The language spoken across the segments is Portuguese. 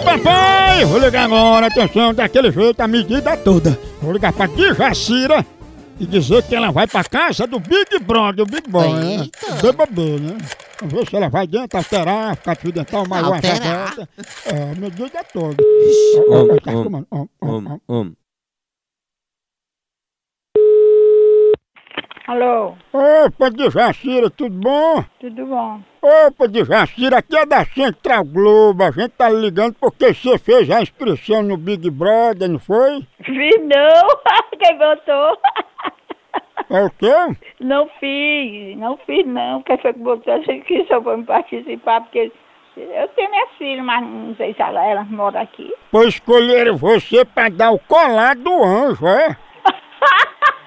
papai! Vou ligar agora, atenção, daquele jeito, a medida toda. Vou ligar pra Dijacira e dizer que ela vai pra casa do Big Brother, o Big Boy, né? BBB, né? Vamos ver se ela vai dentro, alterar, ficar fio dental, mais uma. É, a medida toda. Ó, ó, Om, tomando, ó, ó, ó. Alô, Opa, Dijacira, tudo bom? tudo bom? Opa, Dijacira, aqui é da Central Globo. A gente tá ligando porque você fez a inscrição no Big Brother, não foi? Fiz não, quem botou? É o quê? Não fiz, não fiz não, quem foi que botou? Achei que só foi me participar, porque eu tenho minha filha, mas não sei se ela, ela mora aqui. Pois escolheram você pra dar o colar do anjo, é?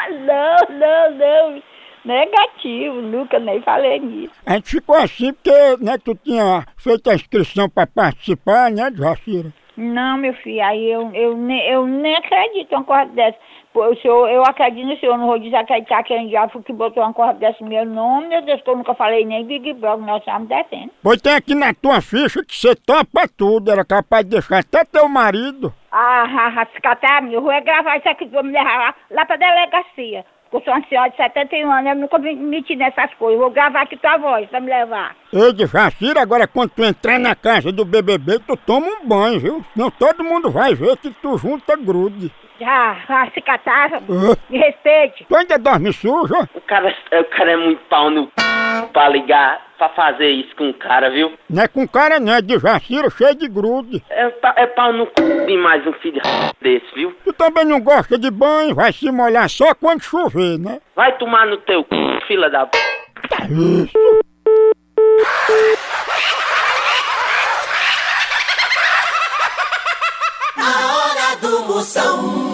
Não, não, não, negativo, nunca nem falei nisso. A gente ficou assim porque, né, tu tinha feito a inscrição pra participar, né, Jacira? Não, meu filho, aí eu, eu, nem, eu nem acredito em uma coisa dessa. Pô, o senhor, eu acredito no senhor, não vou desacreditar que ele já foi que botou uma coisa dessa no meu nome, meu Deus, que eu nunca falei nem Big Brother, nós estamos defendendo. Pois tem aqui na tua ficha que você topa tudo, era capaz de deixar até teu marido. Ah, ah, ah, fica até eu vou gravar isso aqui, vou me levar lá, lá pra delegacia. Eu sou uma senhora de 71 anos, eu nunca me meti nessas coisas. Vou gravar aqui tua voz pra me levar. Ei, de Jacira, agora quando tu entrar na casa do BBB, tu toma um banho, viu? Senão todo mundo vai ver que tu junta grude. Já, ah, se catar, Ah. me respeite. Tu ainda dorme suja? O cara, o cara é muito pau no c... pra ligar, pra fazer isso com o cara, viu? Não é com cara não, é de Jacira cheio de grude. É, pa- é pau no c... de mais um filho desse, viu? Tu também não gosta de banho, vai se molhar só quando chover, né? Vai tomar no teu c... fila da p... Tá isso. A hora do Moção.